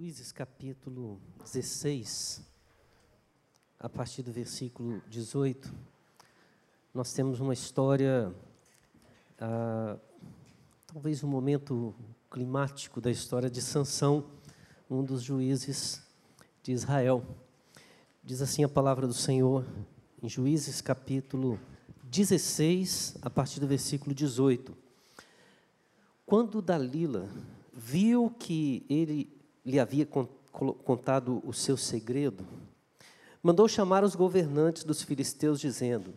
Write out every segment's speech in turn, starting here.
Juízes capítulo 16, a partir do versículo 18, nós temos uma história, ah, talvez um momento climático da história de Sansão, um dos juízes de Israel. Diz assim a palavra do Senhor em Juízes capítulo 16, a partir do versículo 18. Quando Dalila viu que ele lhe havia contado o seu segredo, mandou chamar os governantes dos filisteus, dizendo: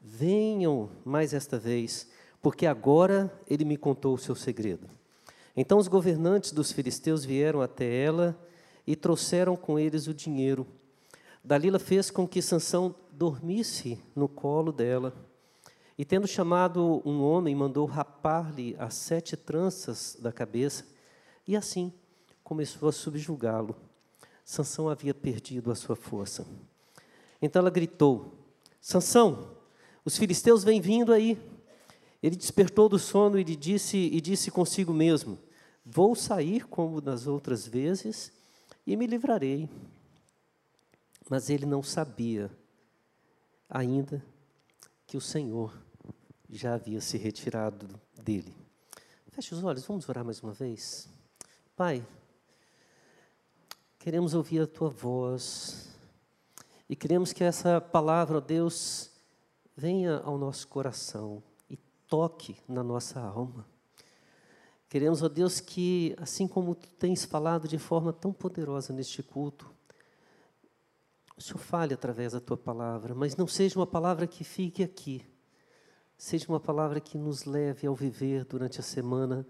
Venham mais esta vez, porque agora ele me contou o seu segredo. Então os governantes dos filisteus vieram até ela e trouxeram com eles o dinheiro. Dalila fez com que Sansão dormisse no colo dela. E tendo chamado um homem, mandou rapar-lhe as sete tranças da cabeça, e assim começou a subjugá-lo. Sansão havia perdido a sua força. Então ela gritou: Sansão, os filisteus vêm vindo aí. Ele despertou do sono e disse e disse consigo mesmo: Vou sair como nas outras vezes e me livrarei. Mas ele não sabia ainda que o Senhor já havia se retirado dele. Feche os olhos, vamos orar mais uma vez. Pai, Queremos ouvir a tua voz e queremos que essa palavra, ó Deus, venha ao nosso coração e toque na nossa alma. Queremos, ó Deus, que assim como tu tens falado de forma tão poderosa neste culto, o Senhor fale através da tua palavra, mas não seja uma palavra que fique aqui, seja uma palavra que nos leve ao viver durante a semana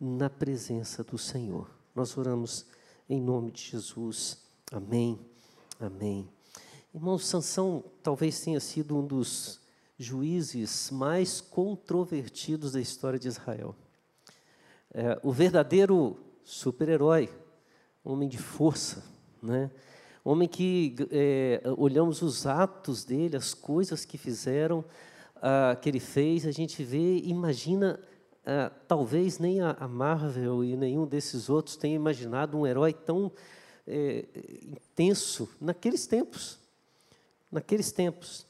na presença do Senhor. Nós oramos em nome de Jesus. Amém. Amém. Irmão, Sansão talvez tenha sido um dos juízes mais controvertidos da história de Israel. É, o verdadeiro super-herói, homem de força, né? homem que é, olhamos os atos dele, as coisas que fizeram, ah, que ele fez, a gente vê, imagina ah, talvez nem a, Marvel e nenhum desses outros tenha imaginado um herói tão é, intenso naqueles tempos. Naqueles tempos.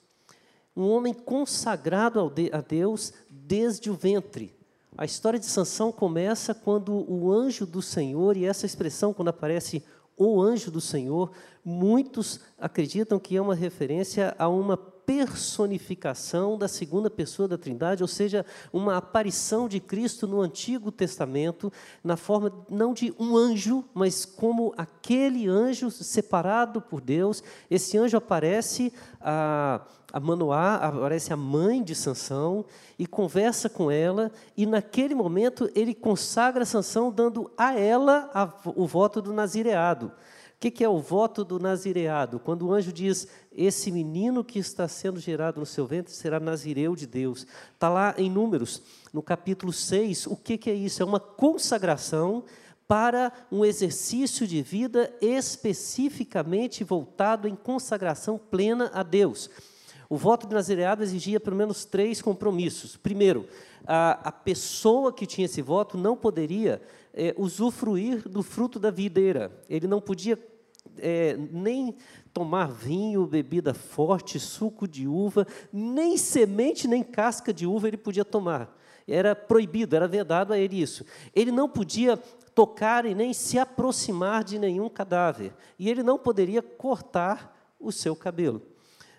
Um homem consagrado de, a Deus desde o ventre. A história de Sansão começa quando o anjo do Senhor, e essa expressão, quando aparece o anjo do Senhor, muitos acreditam que é uma referência a uma personificação da segunda pessoa da Trindade, ou seja, uma aparição de Cristo no Antigo Testamento, na forma não de um anjo, mas como aquele anjo separado por Deus. Esse anjo aparece a, a Manoá, aparece a mãe de Sansão e conversa com ela, e naquele momento ele consagra Sansão, dando a ela a, o voto do nazireado. O que, que é o voto do nazireado? Quando o anjo diz: Esse menino que está sendo gerado no seu ventre será nazireu de Deus. Está lá em Números, no capítulo 6. O que, que é isso? É uma consagração para um exercício de vida especificamente voltado em consagração plena a Deus. O voto de nazireado exigia pelo menos três compromissos. Primeiro, a, a pessoa que tinha esse voto não poderia é, usufruir do fruto da videira. Ele não podia é, nem tomar vinho, bebida forte, suco de uva, nem semente, nem casca de uva ele podia tomar. Era proibido, era vedado a ele isso. Ele não podia tocar e nem se aproximar de nenhum cadáver. E ele não poderia cortar o seu cabelo.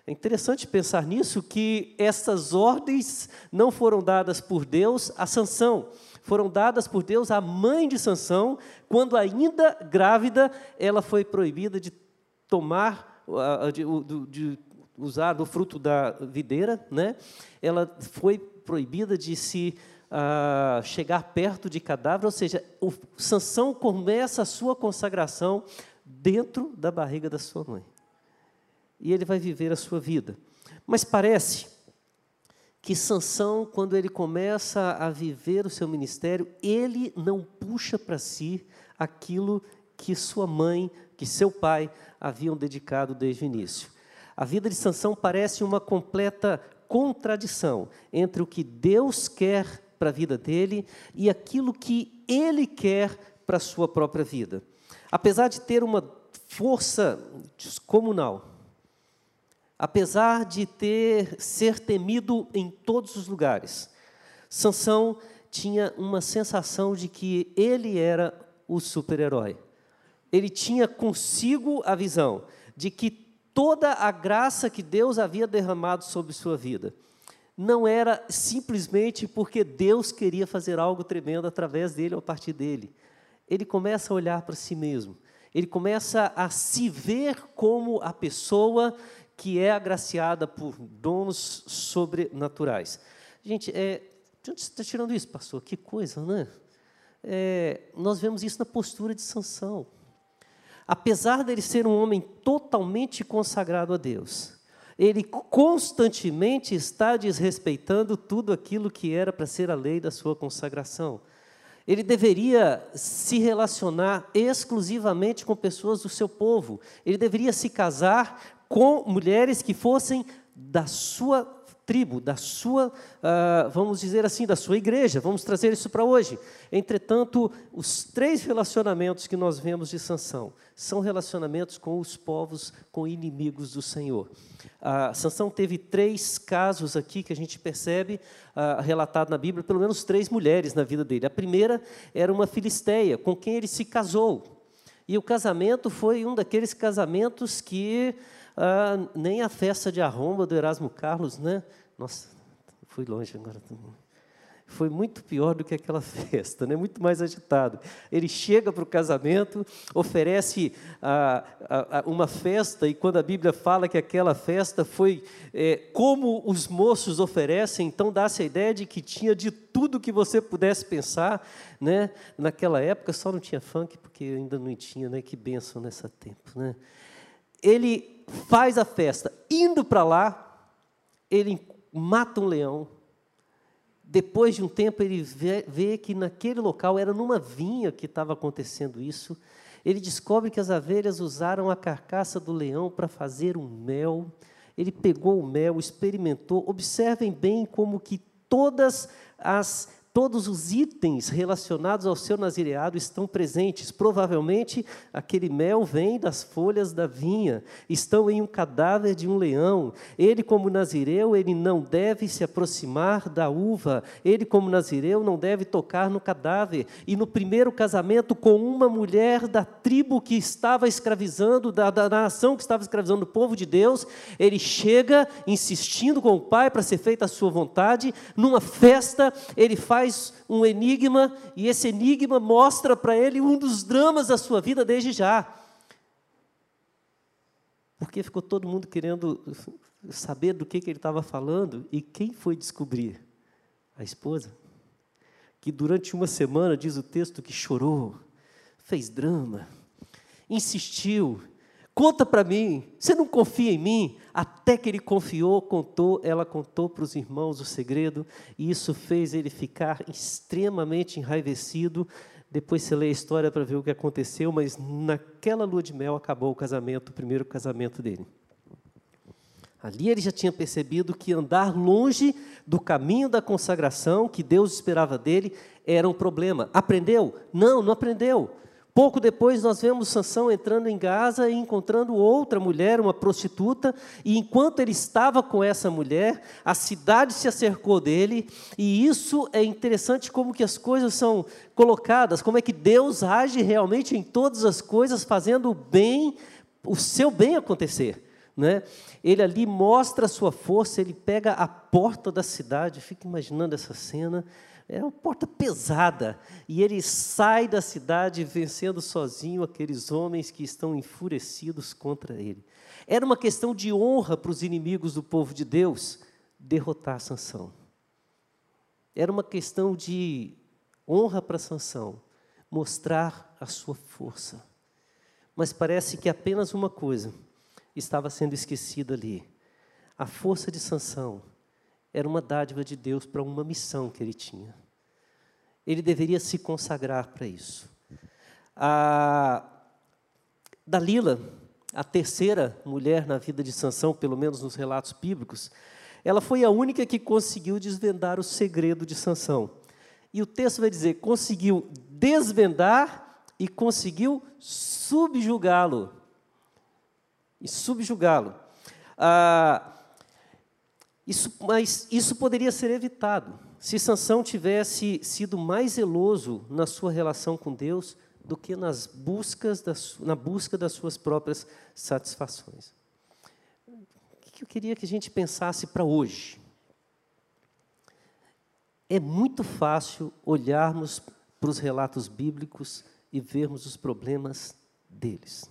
É interessante pensar nisso, que essas ordens não foram dadas por Deus a Sansão, foram dadas por Deus à mãe de Sansão, quando ainda grávida, ela foi proibida de tomar, de, de usar do fruto da videira, né? ela foi proibida de se uh, chegar perto de cadáver, ou seja, o Sansão começa a sua consagração dentro da barriga da sua mãe. E ele vai viver a sua vida. Mas parece que Sansão, quando ele começa a viver o seu ministério, ele não puxa para si aquilo que sua mãe, que seu pai haviam dedicado desde o início. A vida de Sansão parece uma completa contradição entre o que Deus quer para a vida dele e aquilo que ele quer para a sua própria vida. apesar de ter uma força descomunal, apesar de ter ser temido em todos os lugares, Sansão tinha uma sensação de que ele era o super-herói. Ele tinha consigo a visão de que toda a graça que Deus havia derramado sobre sua vida não era simplesmente porque Deus queria fazer algo tremendo através dele ou a partir dele. Ele começa a olhar para si mesmo. Ele começa a se ver como a pessoa que é agraciada por dons sobrenaturais. Gente, é, de onde você está tirando isso, pastor? Que coisa, né? É, nós vemos isso na postura de Sansão. Apesar dele ser um homem totalmente consagrado a Deus, ele constantemente está desrespeitando tudo aquilo que era para ser a lei da sua consagração. Ele deveria se relacionar exclusivamente com pessoas do seu povo. Ele deveria se casar com mulheres que fossem da sua tribo, da sua, uh, vamos dizer assim, da sua igreja. Vamos trazer isso para hoje. Entretanto, os três relacionamentos que nós vemos de Sansão são relacionamentos com os povos, com inimigos do Senhor. Uh, Sansão teve três casos aqui que a gente percebe uh, relatado na Bíblia, pelo menos três mulheres na vida dele. A primeira era uma filisteia, com quem ele se casou. E o casamento foi um daqueles casamentos que ah, nem a festa de arromba do Erasmo Carlos, né? Nossa, fui longe agora. Foi muito pior do que aquela festa, né? muito mais agitado. Ele chega para o casamento, oferece ah, ah, uma festa, e quando a Bíblia fala que aquela festa foi é, como os moços oferecem, então dá-se a ideia de que tinha de tudo que você pudesse pensar. Né? Naquela época só não tinha funk, porque ainda não tinha, né? que bênção nessa tempo. Né? Ele faz a festa. Indo para lá, ele mata um leão. Depois de um tempo, ele vê, vê que naquele local, era numa vinha que estava acontecendo isso. Ele descobre que as abelhas usaram a carcaça do leão para fazer um mel. Ele pegou o mel, experimentou. Observem bem como que todas as todos os itens relacionados ao seu nazireado estão presentes. Provavelmente aquele mel vem das folhas da vinha, estão em um cadáver de um leão. Ele, como nazireu, ele não deve se aproximar da uva. Ele, como nazireu, não deve tocar no cadáver. E no primeiro casamento com uma mulher da tribo que estava escravizando, da, da nação que estava escravizando o povo de Deus, ele chega insistindo com o pai para ser feita a sua vontade. Numa festa, ele faz faz um enigma e esse enigma mostra para ele um dos dramas da sua vida desde já. Porque ficou todo mundo querendo saber do que, que ele estava falando e quem foi descobrir? A esposa. Que durante uma semana, diz o texto, que chorou, fez drama, insistiu, Conta para mim, você não confia em mim? Até que ele confiou, contou, ela contou para os irmãos o segredo, e isso fez ele ficar extremamente enraivecido. Depois você lê a história para ver o que aconteceu, mas naquela lua de mel acabou o casamento, o primeiro casamento dele. Ali ele já tinha percebido que andar longe do caminho da consagração que Deus esperava dele era um problema. Aprendeu? Não, não aprendeu. Pouco depois nós vemos Sansão entrando em Gaza e encontrando outra mulher, uma prostituta, e enquanto ele estava com essa mulher, a cidade se acercou dele, e isso é interessante como que as coisas são colocadas, como é que Deus age realmente em todas as coisas, fazendo o bem, o seu bem acontecer. Né? Ele ali mostra a sua força, ele pega a porta da cidade, fica imaginando essa cena, é uma porta pesada. E ele sai da cidade vencendo sozinho aqueles homens que estão enfurecidos contra ele. Era uma questão de honra para os inimigos do povo de Deus derrotar Sansão. Era uma questão de honra para Sansão, mostrar a sua força. Mas parece que apenas uma coisa estava sendo esquecida ali. A força de Sansão era uma dádiva de Deus para uma missão que ele tinha. Ele deveria se consagrar para isso. A Dalila, a terceira mulher na vida de Sansão, pelo menos nos relatos bíblicos, ela foi a única que conseguiu desvendar o segredo de Sansão. E o texto vai dizer: conseguiu desvendar e conseguiu subjugá-lo. E subjugá-lo. Ah, isso, mas isso poderia ser evitado se Sansão tivesse sido mais zeloso na sua relação com Deus do que nas buscas na busca das suas próprias satisfações. O que eu queria que a gente pensasse para hoje? É muito fácil olharmos para os relatos bíblicos e vermos os problemas deles.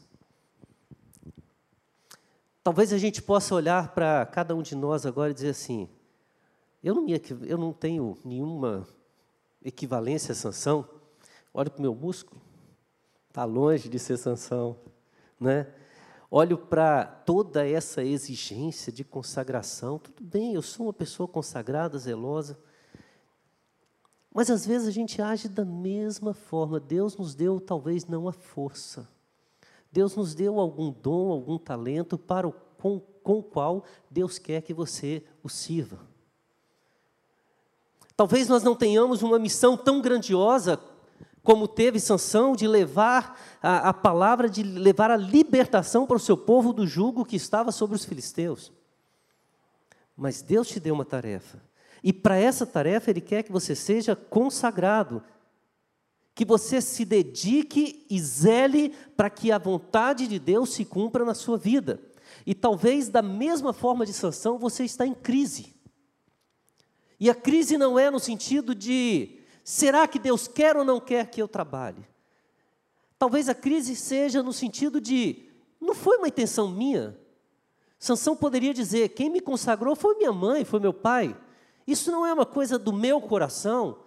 Talvez a gente possa olhar para cada um de nós agora e dizer assim: eu não, me, eu não tenho nenhuma equivalência a sanção. Olho para o meu músculo, está longe de ser sanção. Né? Olho para toda essa exigência de consagração. Tudo bem, eu sou uma pessoa consagrada, zelosa. Mas às vezes a gente age da mesma forma. Deus nos deu talvez não a força. Deus nos deu algum dom, algum talento para o, com, com o qual Deus quer que você o sirva. Talvez nós não tenhamos uma missão tão grandiosa como teve Sansão de levar a, a, palavra, de levar a libertação para o seu povo do jugo que estava sobre os filisteus. Mas Deus te deu uma tarefa. E para essa tarefa Ele quer que você seja consagrado, que você se dedique e zele para que a vontade de Deus se cumpra na sua vida. E talvez da mesma forma de Sansão você está em crise. E a crise não é no sentido de será que Deus quer ou não quer que eu trabalhe? Talvez a crise seja no sentido de não foi uma intenção minha. Sansão poderia dizer: quem me consagrou foi minha mãe, foi meu pai. Isso não é uma coisa do meu coração.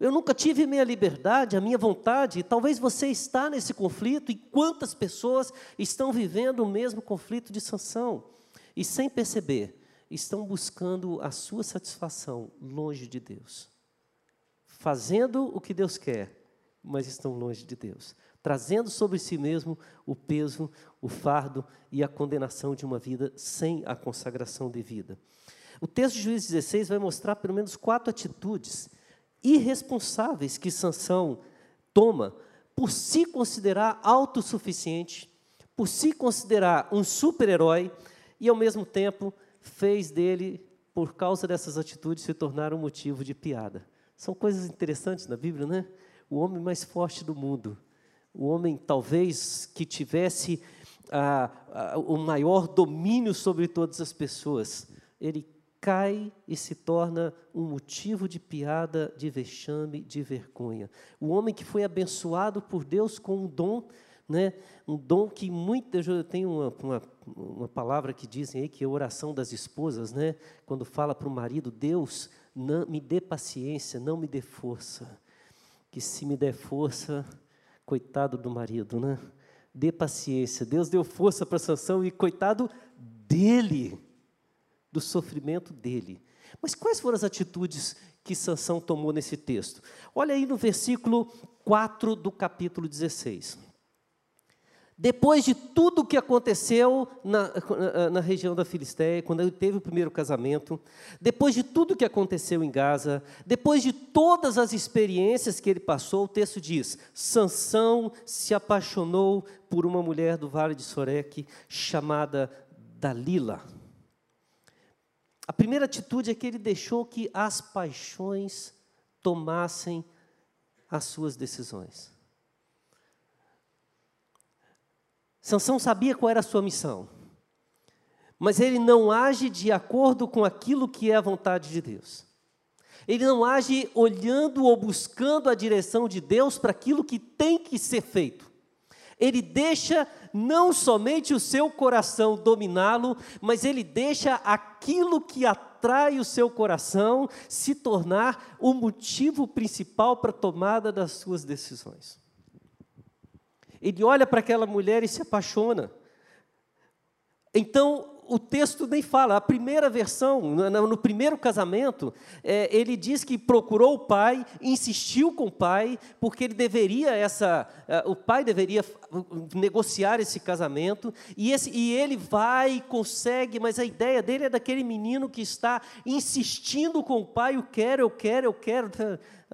Eu nunca tive minha liberdade, a minha vontade. Talvez você está nesse conflito e quantas pessoas estão vivendo o mesmo conflito de Sansão e sem perceber estão buscando a sua satisfação longe de Deus, fazendo o que Deus quer, mas estão longe de Deus, trazendo sobre si mesmo o peso, o fardo e a condenação de uma vida sem a consagração devida. O texto de Juízes 16 vai mostrar pelo menos quatro atitudes irresponsáveis que Sansão toma por se considerar autossuficiente, por se considerar um super-herói e ao mesmo tempo fez dele, por causa dessas atitudes, se tornar um motivo de piada. São coisas interessantes na Bíblia, né? O homem mais forte do mundo, o homem talvez que tivesse ah, ah, o maior domínio sobre todas as pessoas, ele cai e se torna um motivo de piada, de vexame, de vergonha. O homem que foi abençoado por Deus com um dom né? um dom que muitas eu tenho uma, uma, uma, palavra que dizem aí que é a oração das esposas, né? quando fala para o marido, Deus não, me dê paciência, não me dê força, que se me der força, coitado do marido, né? dê paciência, Deus deu força para Sansão e coitado dele, do sofrimento dele. Mas quais foram as atitudes que Sansão tomou nesse texto? Olha aí no versículo 4 do capítulo 16. Depois de tudo o que aconteceu na, na, região da Filisteia, quando ele teve o primeiro casamento, depois de tudo o que aconteceu em Gaza, depois de todas as experiências que ele passou, o texto diz: Sansão se apaixonou por uma mulher do vale de Soreque chamada Dalila. A primeira atitude é que ele deixou que as paixões tomassem as suas decisões. Sansão sabia qual era a sua missão, mas ele não age de acordo com aquilo que é a vontade de Deus. Ele não age olhando ou buscando a direção de Deus para aquilo que tem que ser feito. Ele deixa não somente o seu coração dominá-lo, mas ele deixa aquilo que atrai o seu coração se tornar o motivo principal para a tomada das suas decisões. Ele olha para aquela mulher e se apaixona. Então, o texto nem fala. A primeira versão, no, primeiro casamento, é, ele diz que procurou o pai, insistiu com o pai, porque ele deveria essa, uh, o pai deveria negociar esse casamento, e, esse, e ele vai consegue, mas a ideia dele é daquele menino que está insistindo com o pai, eu quero, eu quero, eu quero.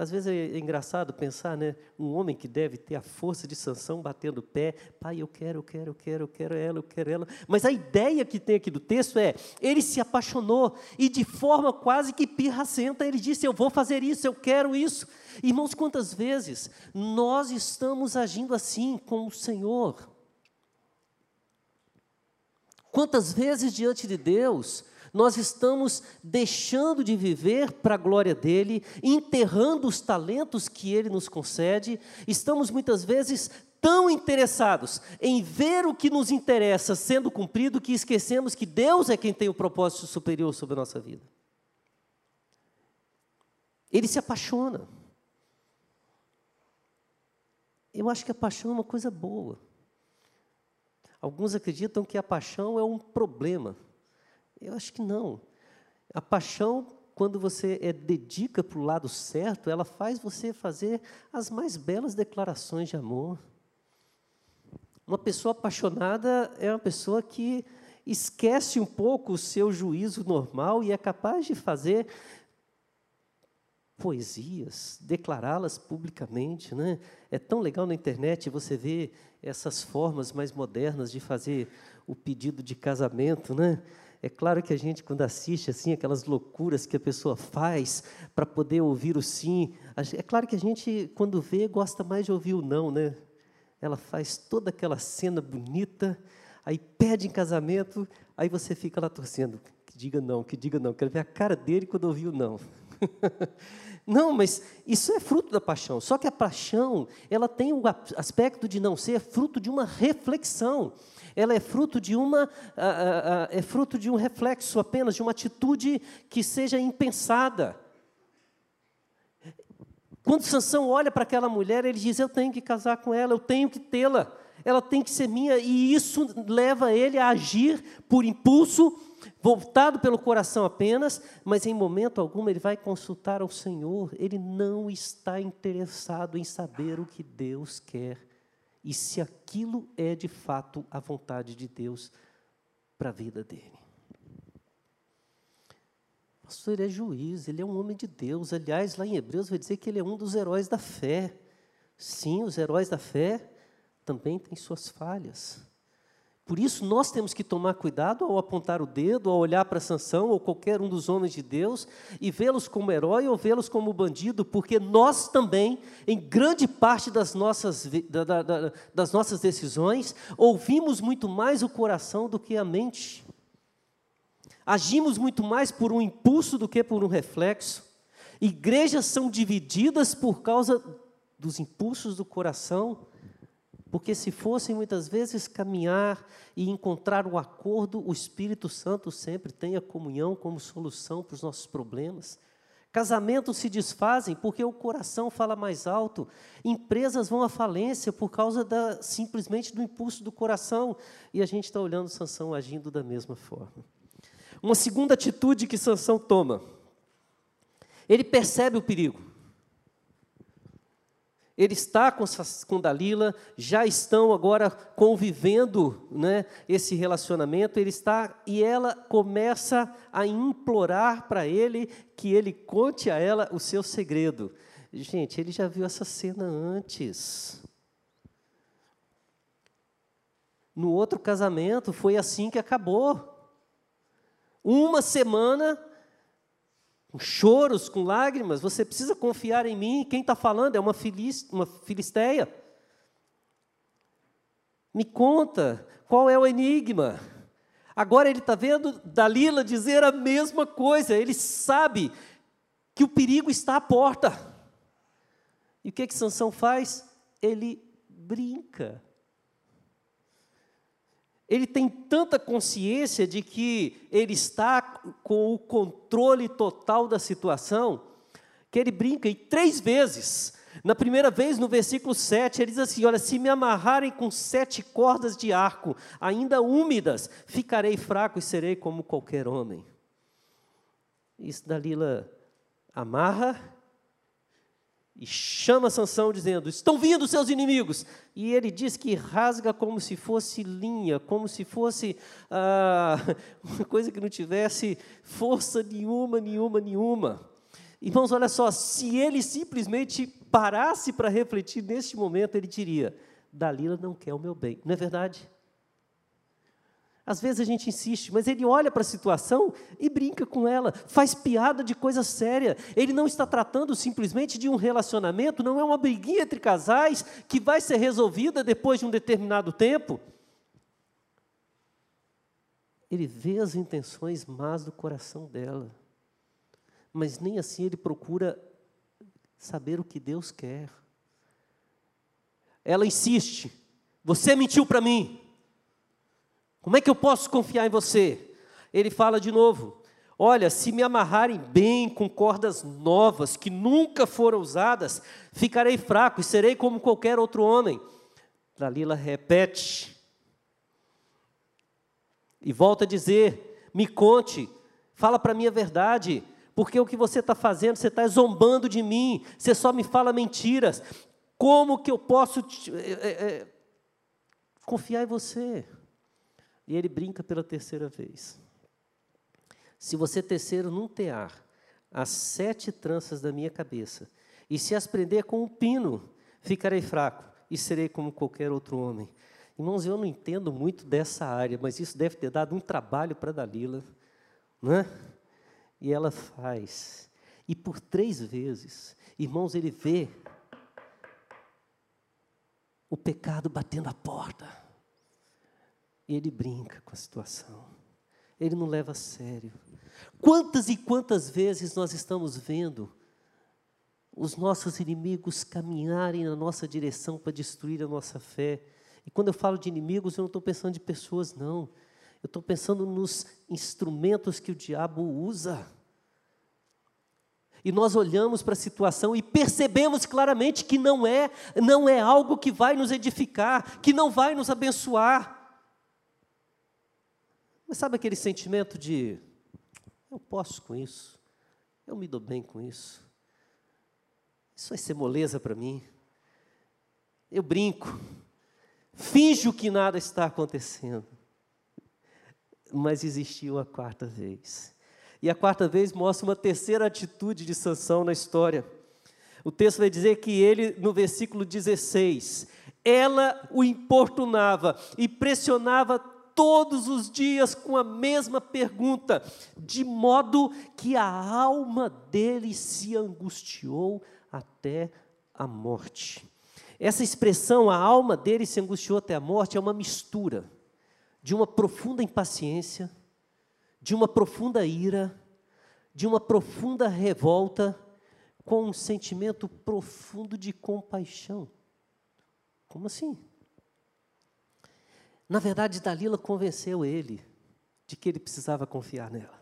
Às vezes é engraçado pensar, né? Um homem que deve ter a força de Sansão batendo o pé, pai, eu quero, eu quero, eu quero, eu quero ela, eu quero ela. Mas a ideia que tem aqui do texto é: ele se apaixonou e de forma quase que pirracenta ele disse: Eu vou fazer isso, eu quero isso. Irmãos, quantas vezes nós estamos agindo assim com o Senhor? Quantas vezes diante de Deus nós estamos deixando de viver para a glória dele, enterrando os talentos que ele nos concede, estamos muitas vezes tão interessados em ver o que nos interessa sendo cumprido que esquecemos que Deus é quem tem o propósito superior sobre a nossa vida. Ele se apaixona. Eu acho que a paixão é uma coisa boa. Alguns acreditam que a paixão é um problema. Eu acho que não. A paixão, quando você é, dedica para o lado certo, ela faz você fazer as mais belas declarações de amor. Uma pessoa apaixonada é uma pessoa que esquece um pouco o seu juízo normal e é capaz de fazer poesias, declará-las publicamente, né? É tão legal na internet você ver essas formas mais modernas de fazer o pedido de casamento, né? É claro que a gente, quando assiste assim, aquelas loucuras que a pessoa faz para poder ouvir o sim, é claro que a gente, quando vê, gosta mais de ouvir o não, né? Ela faz toda aquela cena bonita, aí pede em casamento, aí você fica lá torcendo, que diga não, que diga não. Quero ver a cara dele quando ouvir o não. não, mas isso é fruto da paixão. Só que a paixão, ela tem o aspecto de não ser fruto de uma reflexão ela é fruto de uma é fruto de um reflexo apenas de uma atitude que seja impensada. Quando Sansão olha para aquela mulher, ele diz: Eu tenho que casar com ela, eu tenho que tê-la, ela tem que ser minha, e isso leva ele a agir por impulso, voltado pelo coração apenas, mas em momento algum ele vai consultar ao Senhor, ele não está interessado em saber o que Deus quer e se aquilo é de fato a vontade de Deus para a vida dele. Pastor é juiz, ele é um homem de Deus. Aliás, lá em Hebreus vai dizer que ele é um dos heróis da fé. Sim, os heróis da fé também têm suas falhas. Por isso, nós temos que tomar cuidado ao apontar o dedo, ao olhar para Sansão ou qualquer um dos homens de Deus e vê-los como herói ou vê-los como bandido, porque nós também, em grande parte das nossas, da, da, das nossas decisões, ouvimos muito mais o coração do que a mente. Agimos muito mais por um impulso do que por um reflexo. Igrejas são divididas por causa dos impulsos do coração porque se fossem muitas vezes caminhar e encontrar um acordo, o Espírito Santo sempre tem a comunhão como solução para os nossos problemas. Casamentos se desfazem porque o coração fala mais alto. Empresas vão à falência por causa da, simplesmente do impulso do coração. E a gente está olhando Sansão agindo da mesma forma. Uma segunda atitude que Sansão toma. Ele percebe o perigo. Ele está com, com Dalila, já estão agora convivendo né, esse relacionamento, ele está e ela começa a implorar para ele que ele conte a ela o seu segredo. Gente, ele já viu essa cena antes. No outro casamento foi assim que acabou. Uma semana com choros, com lágrimas, você precisa confiar em mim. Quem está falando é uma, filist, uma filisteia. Me conta, qual é o enigma? Agora ele está vendo Dalila dizer a mesma coisa, ele sabe que o perigo está à porta. E o que que Sansão faz? Ele brinca. Ele tem tanta consciência de que ele está com o controle total da situação, que ele brinca e três vezes. Na primeira vez, no versículo 7, ele diz assim: Olha, se me amarrarem com sete cordas de arco, ainda úmidas, ficarei fraco e serei como qualquer homem. Isso Dalila amarra e chama Sansão dizendo: "Estão vindo seus inimigos". E ele diz que rasga como se fosse linha, como se fosse ah, uma coisa que não tivesse força nenhuma, nenhuma, nenhuma. Irmãos, olha só, se ele simplesmente parasse para refletir neste momento, ele diria: Dalila não quer o meu bem. Não é verdade? Às vezes a gente insiste, mas ele olha para a situação e brinca com ela, faz piada de coisa séria. Ele não está tratando simplesmente de um relacionamento, não é uma briguinha entre casais que vai ser resolvida depois de um determinado tempo. Ele vê as intenções más do coração dela, mas nem assim ele procura saber o que Deus quer. Ela insiste: Você mentiu para mim. Como é que eu posso confiar em você? Ele fala de novo: Olha, se me amarrarem bem com cordas novas que nunca foram usadas, ficarei fraco e serei como qualquer outro homem. Dalila repete e volta a dizer: Me conte, fala para mim a verdade, porque o que você está fazendo, você está zombando de mim, você só me fala mentiras. Como que eu posso te, é, é, confiar em você? E ele brinca pela terceira vez. Se você terceiro não tear as sete tranças da minha cabeça, e se as prender com um pino, ficarei fraco e serei como qualquer outro homem. Irmãos, eu não entendo muito dessa área, mas isso deve ter dado um trabalho para Dalila, né? E ela faz. E por três vezes, irmãos, ele vê o pecado batendo a porta. E ele brinca com a situação. Ele não leva a sério. Quantas e quantas vezes nós estamos vendo os nossos inimigos caminharem na nossa direção para destruir a nossa fé? E quando eu falo de inimigos, eu não estou pensando de pessoas, não. Eu estou pensando nos instrumentos que o diabo usa. E nós olhamos para a situação e percebemos claramente que não é, não é algo que vai nos edificar, que não vai nos abençoar. Mas sabe aquele sentimento de eu posso com isso, eu me dou bem com isso, isso vai ser moleza para mim. Eu brinco, finjo que nada está acontecendo. Mas existiu a quarta vez. E a quarta vez mostra uma terceira atitude de Sansão na história. O texto vai dizer que ele, no versículo 16, ela o importunava e pressionava todos os dias com a mesma pergunta, de modo que a alma dele se angustiou até a morte. Essa expressão, a alma dele se angustiou até a morte, é uma mistura de uma profunda impaciência, de uma profunda ira, de uma profunda revolta, com um sentimento profundo de compaixão. Como assim? Na verdade, Dalila convenceu ele de que ele precisava confiar nela.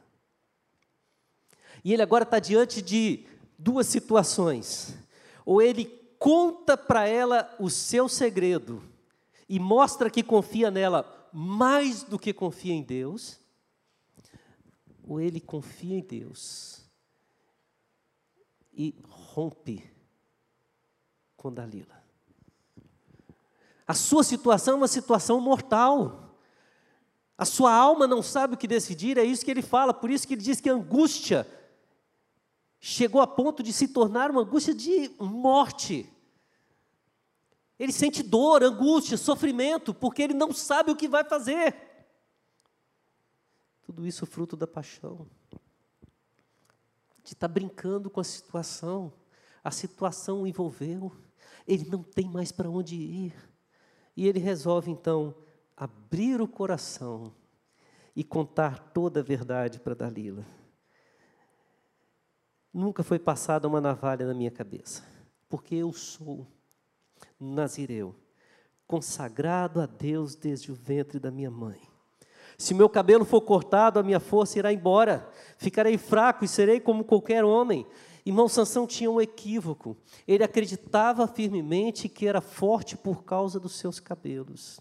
E ele agora está diante de duas situações. Ou ele conta para ela o seu segredo e mostra que confia nela mais do que confia em Deus, ou ele confia em Deus e rompe com Dalila. A sua situação é uma situação mortal. A sua alma não sabe o que decidir, é isso que ele fala, por isso que ele diz que a angústia chegou a ponto de se tornar uma angústia de morte. Ele sente dor, angústia, sofrimento, porque ele não sabe o que vai fazer. Tudo isso fruto da paixão. De estar tá brincando com a situação. A situação o envolveu. Ele não tem mais para onde ir. E ele resolve então abrir o coração e contar toda a verdade para Dalila. Nunca foi passada uma navalha na minha cabeça, porque eu sou nazireu, consagrado a Deus desde o ventre da minha mãe. Se meu cabelo for cortado, a minha força irá embora. Ficarei fraco e serei como qualquer homem. Irmão Sansão tinha um equívoco. Ele acreditava firmemente que era forte por causa dos seus cabelos.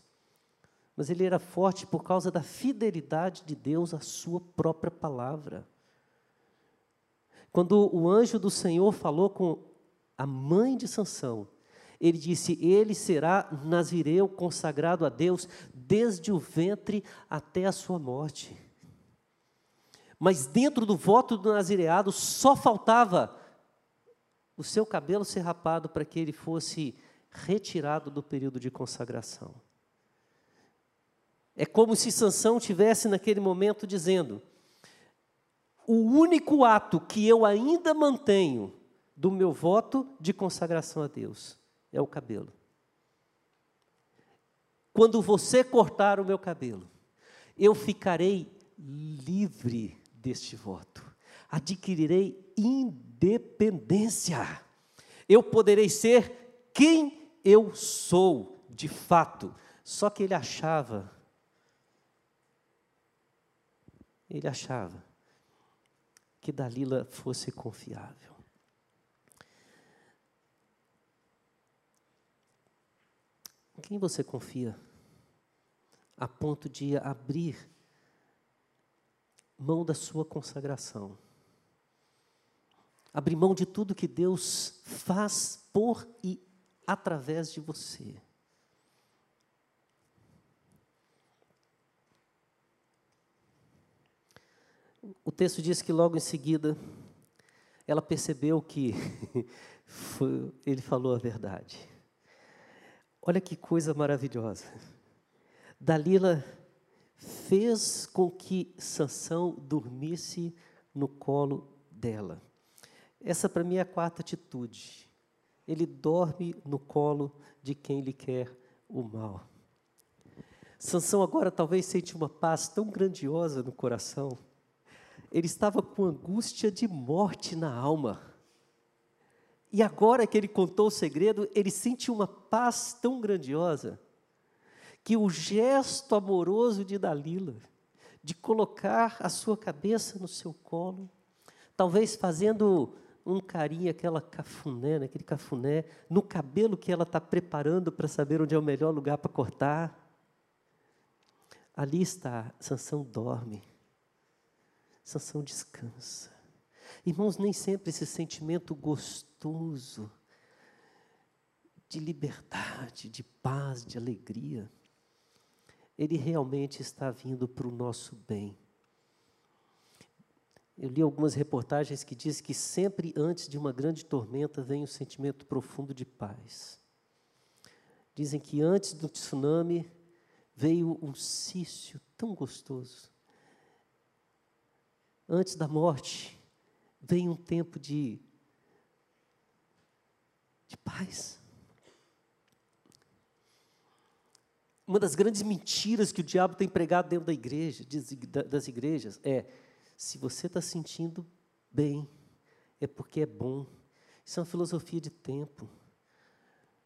Mas ele era forte por causa da fidelidade de Deus à sua própria palavra. Quando o anjo do Senhor falou com a mãe de Sansão, ele disse: Ele será nazireu consagrado a Deus desde o ventre até a sua morte. Mas dentro do voto do nazireado só faltava o seu cabelo ser rapado para que ele fosse retirado do período de consagração. É como se Sansão tivesse naquele momento dizendo: o único ato que eu ainda mantenho do meu voto de consagração a Deus é o cabelo. Quando você cortar o meu cabelo, eu ficarei livre deste voto, adquirirei independência. Eu poderei ser quem eu sou, de fato. Só que ele achava, ele achava que Dalila fosse confiável. Em quem você confia? A ponto de abrir mão da sua consagração. Abrir mão de tudo que Deus faz por e através de você. O texto diz que logo em seguida ela percebeu que foi, ele falou a verdade. Olha que coisa maravilhosa. Dalila fez com que Sansão dormisse no colo dela. Essa para mim é a quarta atitude. Ele dorme no colo de quem lhe quer o mal. Sansão agora talvez sente uma paz tão grandiosa no coração. Ele estava com angústia de morte na alma. E agora que ele contou o segredo, ele sente uma paz tão grandiosa que o gesto amoroso de Dalila, de colocar a sua cabeça no seu colo, talvez fazendo um carinho, aquela cafuné, né, aquele cafuné, no cabelo que ela está preparando para saber onde é o melhor lugar para cortar. Ali está, Sansão dorme, Sansão descansa. Irmãos, nem sempre esse sentimento gostoso de liberdade, de paz, de alegria, ele realmente está vindo para o nosso bem. Eu li algumas reportagens que diz que sempre antes de uma grande tormenta vem um sentimento profundo de paz. Dizem que antes do tsunami veio um sício tão gostoso. Antes da morte vem um tempo de, de paz. Uma das grandes mentiras que o diabo tem pregado dentro da igreja, das igrejas, é: se você está sentindo bem, é porque é bom. Isso é uma filosofia de tempo.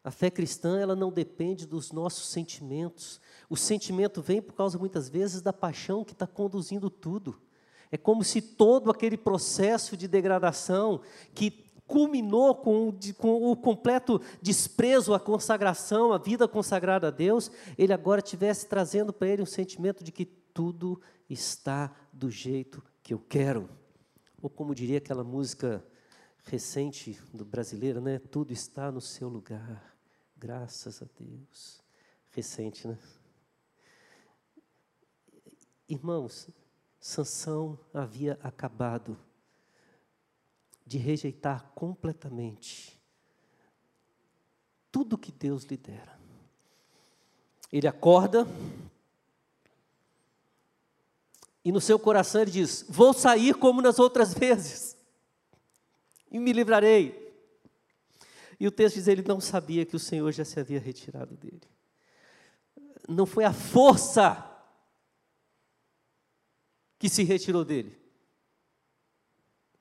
A fé cristã, ela não depende dos nossos sentimentos. O sentimento vem por causa, muitas vezes, da paixão que está conduzindo tudo. É como se todo aquele processo de degradação que culminou com, com, o completo desprezo à consagração, à vida consagrada a Deus, ele agora estivesse trazendo para ele um sentimento de que tudo está do jeito que eu quero. Ou como diria aquela música recente do brasileiro, né? Tudo está no seu lugar. Graças a Deus. Recente, né? Irmãos, Sansão havia acabado de rejeitar completamente tudo que Deus lhe dera. Ele acorda e no seu coração ele diz: Vou sair como nas outras vezes e me livrarei. E o texto diz: ele não sabia que o Senhor já se havia retirado dele. Não foi a força que se retirou dele,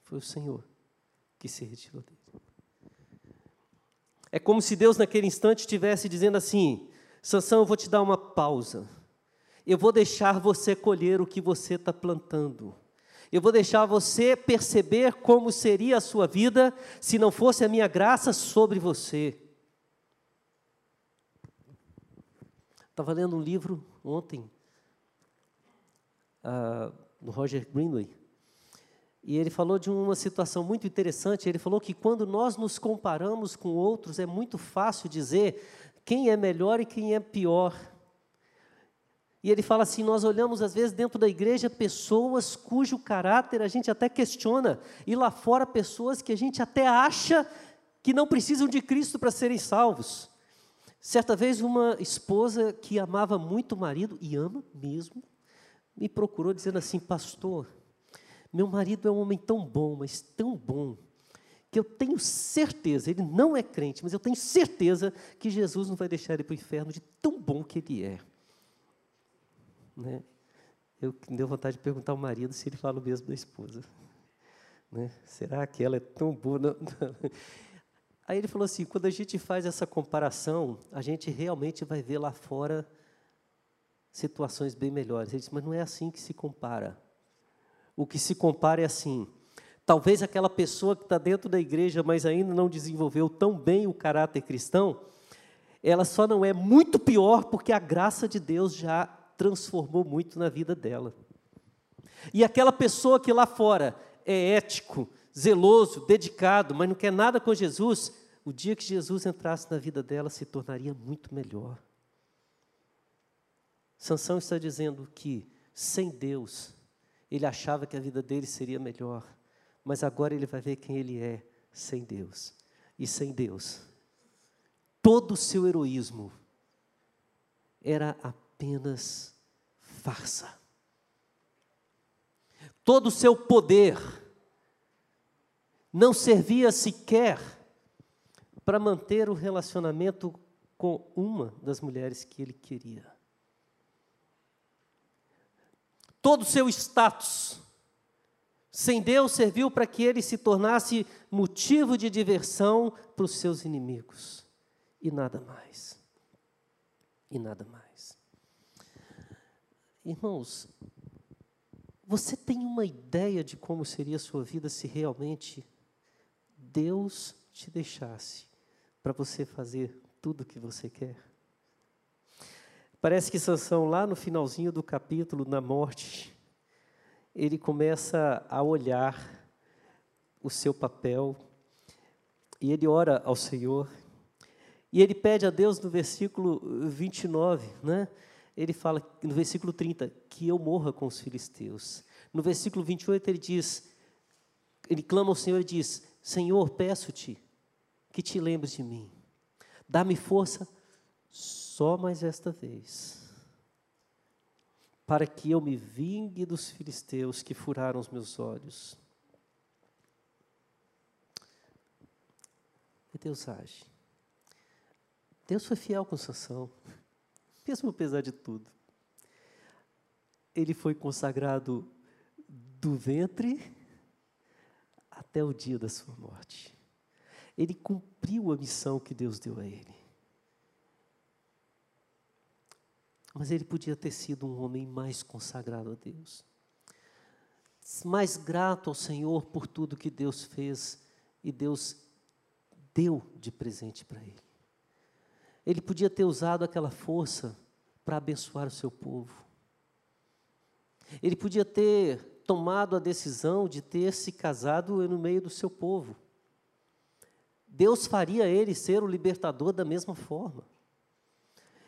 foi o Senhor que se retirou dele. É como se Deus naquele instante estivesse dizendo assim: Sansão, eu vou te dar uma pausa. Eu vou deixar você colher o que você está plantando. Eu vou deixar você perceber como seria a sua vida se não fosse a minha graça sobre você. Estava lendo um livro ontem, uh, do Roger Greenway, e ele falou de uma situação muito interessante. Ele falou que quando nós nos comparamos com outros, é muito fácil dizer quem é melhor e quem é pior. E ele fala assim: nós olhamos às vezes dentro da igreja pessoas cujo caráter a gente até questiona, e lá fora pessoas que a gente até acha que não precisam de Cristo para serem salvos. Certa vez, uma esposa que amava muito o marido, e ama mesmo, me procurou dizendo assim: Pastor, meu marido é um homem tão bom, mas tão bom, que eu tenho certeza, ele não é crente, mas eu tenho certeza que Jesus não vai deixar ele para o inferno de tão bom que ele é. Né? Eu deu vontade de perguntar ao marido se ele fala o mesmo da esposa. Né? Será que ela é tão boa? Não, não. Aí ele falou assim: quando a gente faz essa comparação, a gente realmente vai ver lá fora situações bem melhores. Ele disse: mas não é assim que se compara. O que se compara é assim. Talvez aquela pessoa que está dentro da igreja, mas ainda não desenvolveu tão bem o caráter cristão, ela só não é muito pior porque a graça de Deus já transformou muito na vida dela. E aquela pessoa que lá fora é ético, zeloso, dedicado, mas não quer nada com Jesus, o dia que Jesus entrasse na vida dela se tornaria muito melhor. Sansão está dizendo que sem Deus ele achava que a vida dele seria melhor, mas agora ele vai ver quem ele é sem Deus. E sem Deus, todo o seu heroísmo era apenas farsa. Todo o seu poder não servia sequer para manter o relacionamento com uma das mulheres que ele queria. Todo o seu status sem Deus serviu para que ele se tornasse motivo de diversão para os seus inimigos. E nada mais. E nada mais. Irmãos, você tem uma ideia de como seria a sua vida se realmente Deus te deixasse para você fazer tudo o que você quer? Parece que Sansão, lá no finalzinho do capítulo, na morte, ele começa a olhar o seu papel e ele ora ao Senhor. E ele pede a Deus no versículo 29, né? Ele fala no versículo 30 que eu morra com os filisteus. No versículo 28 ele diz, ele clama ao Senhor e diz: Senhor, peço-te que te lembres de mim. Dá-me força só mais esta vez, para que eu me vingue dos filisteus que furaram os meus olhos. E Deus age. Deus foi fiel com Sansão, mesmo apesar de tudo. Ele foi consagrado do ventre até o dia da sua morte. Ele cumpriu a missão que Deus deu a ele. Mas ele podia ter sido um homem mais consagrado a Deus, mais grato ao Senhor por tudo que Deus fez e Deus deu de presente para ele. Ele podia ter usado aquela força para abençoar o seu povo. Ele podia ter tomado a decisão de ter se casado no meio do seu povo. Deus faria ele ser o libertador da mesma forma.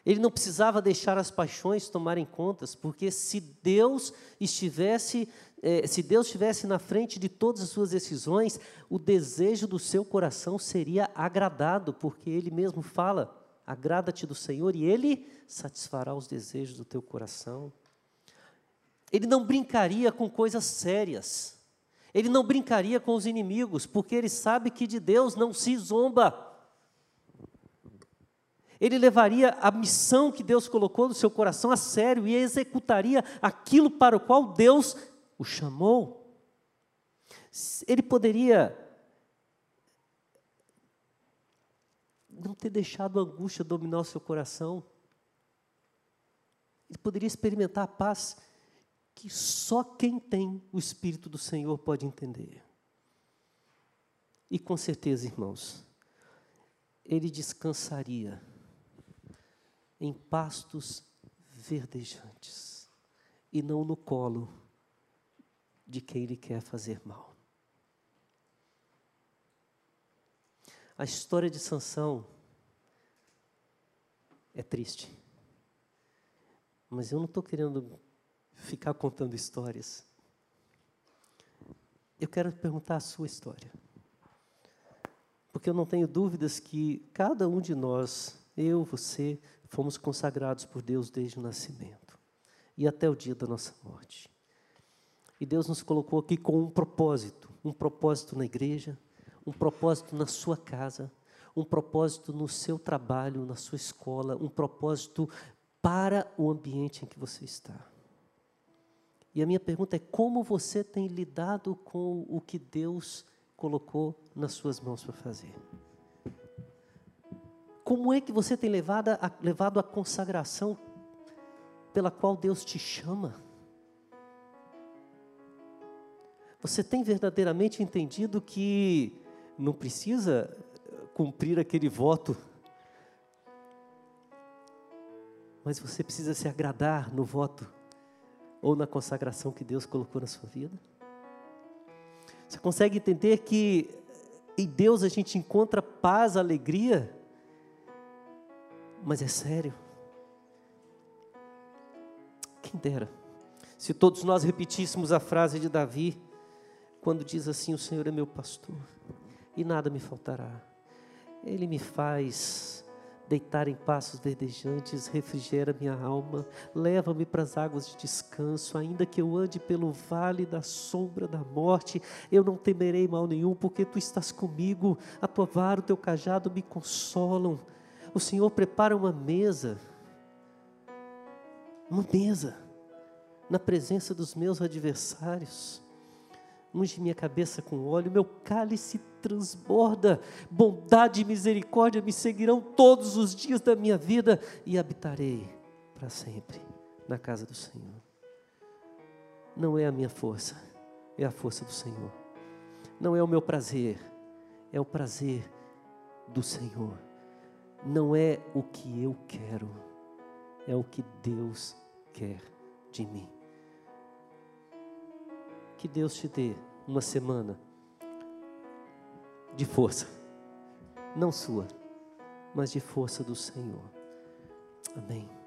Ele não precisava deixar as paixões tomarem contas, porque se Deus estivesse, eh, se Deus estivesse na frente de todas as suas decisões, o desejo do seu coração seria agradado, porque Ele mesmo fala: agrada-te do Senhor e Ele satisfará os desejos do teu coração. Ele não brincaria com coisas sérias. Ele não brincaria com os inimigos, porque ele sabe que de Deus não se zomba. Ele levaria a missão que Deus colocou no seu coração a sério e executaria aquilo para o qual Deus o chamou. Ele poderia não ter deixado a angústia dominar o seu coração. Ele poderia experimentar a paz que só quem tem o Espírito do Senhor pode entender. E com certeza, irmãos, ele descansaria em pastos verdejantes e não no colo de quem lhe quer fazer mal. A história de Sansão é triste. Mas eu não estou querendo ficar contando histórias. Eu quero perguntar a sua história. Porque eu não tenho dúvidas que cada um de nós, eu, você, fomos consagrados por Deus desde o nascimento e até o dia da nossa morte. E Deus nos colocou aqui com um propósito, um propósito na igreja, um propósito na sua casa, um propósito no seu trabalho, na sua escola, um propósito para o ambiente em que você está. E a minha pergunta é: como você tem lidado com o que Deus colocou nas suas mãos para fazer? Como é que você tem levado a, levado a consagração pela qual Deus te chama? Você tem verdadeiramente entendido que não precisa cumprir aquele voto, mas você precisa se agradar no voto ou na consagração que Deus colocou na sua vida? Você consegue entender que em Deus a gente encontra paz, alegria? Mas é sério. Quem dera. Se todos nós repetíssemos a frase de Davi, quando diz assim: O Senhor é meu pastor e nada me faltará. Ele me faz deitar em passos verdejantes, refrigera minha alma, leva-me para as águas de descanso, ainda que eu ande pelo vale da sombra da morte, eu não temerei mal nenhum, porque tu estás comigo, a tua vara, o teu cajado me consolam. O Senhor prepara uma mesa, uma mesa, na presença dos meus adversários unge minha cabeça com óleo, meu cálice transborda, bondade e misericórdia me seguirão todos os dias da minha vida e habitarei para sempre na casa do Senhor. Não é a minha força, é a força do Senhor. Não é o meu prazer, é o prazer do Senhor. Não é o que eu quero, é o que Deus quer de mim. Que Deus te dê uma semana de força, não sua, mas de força do Senhor. Amém.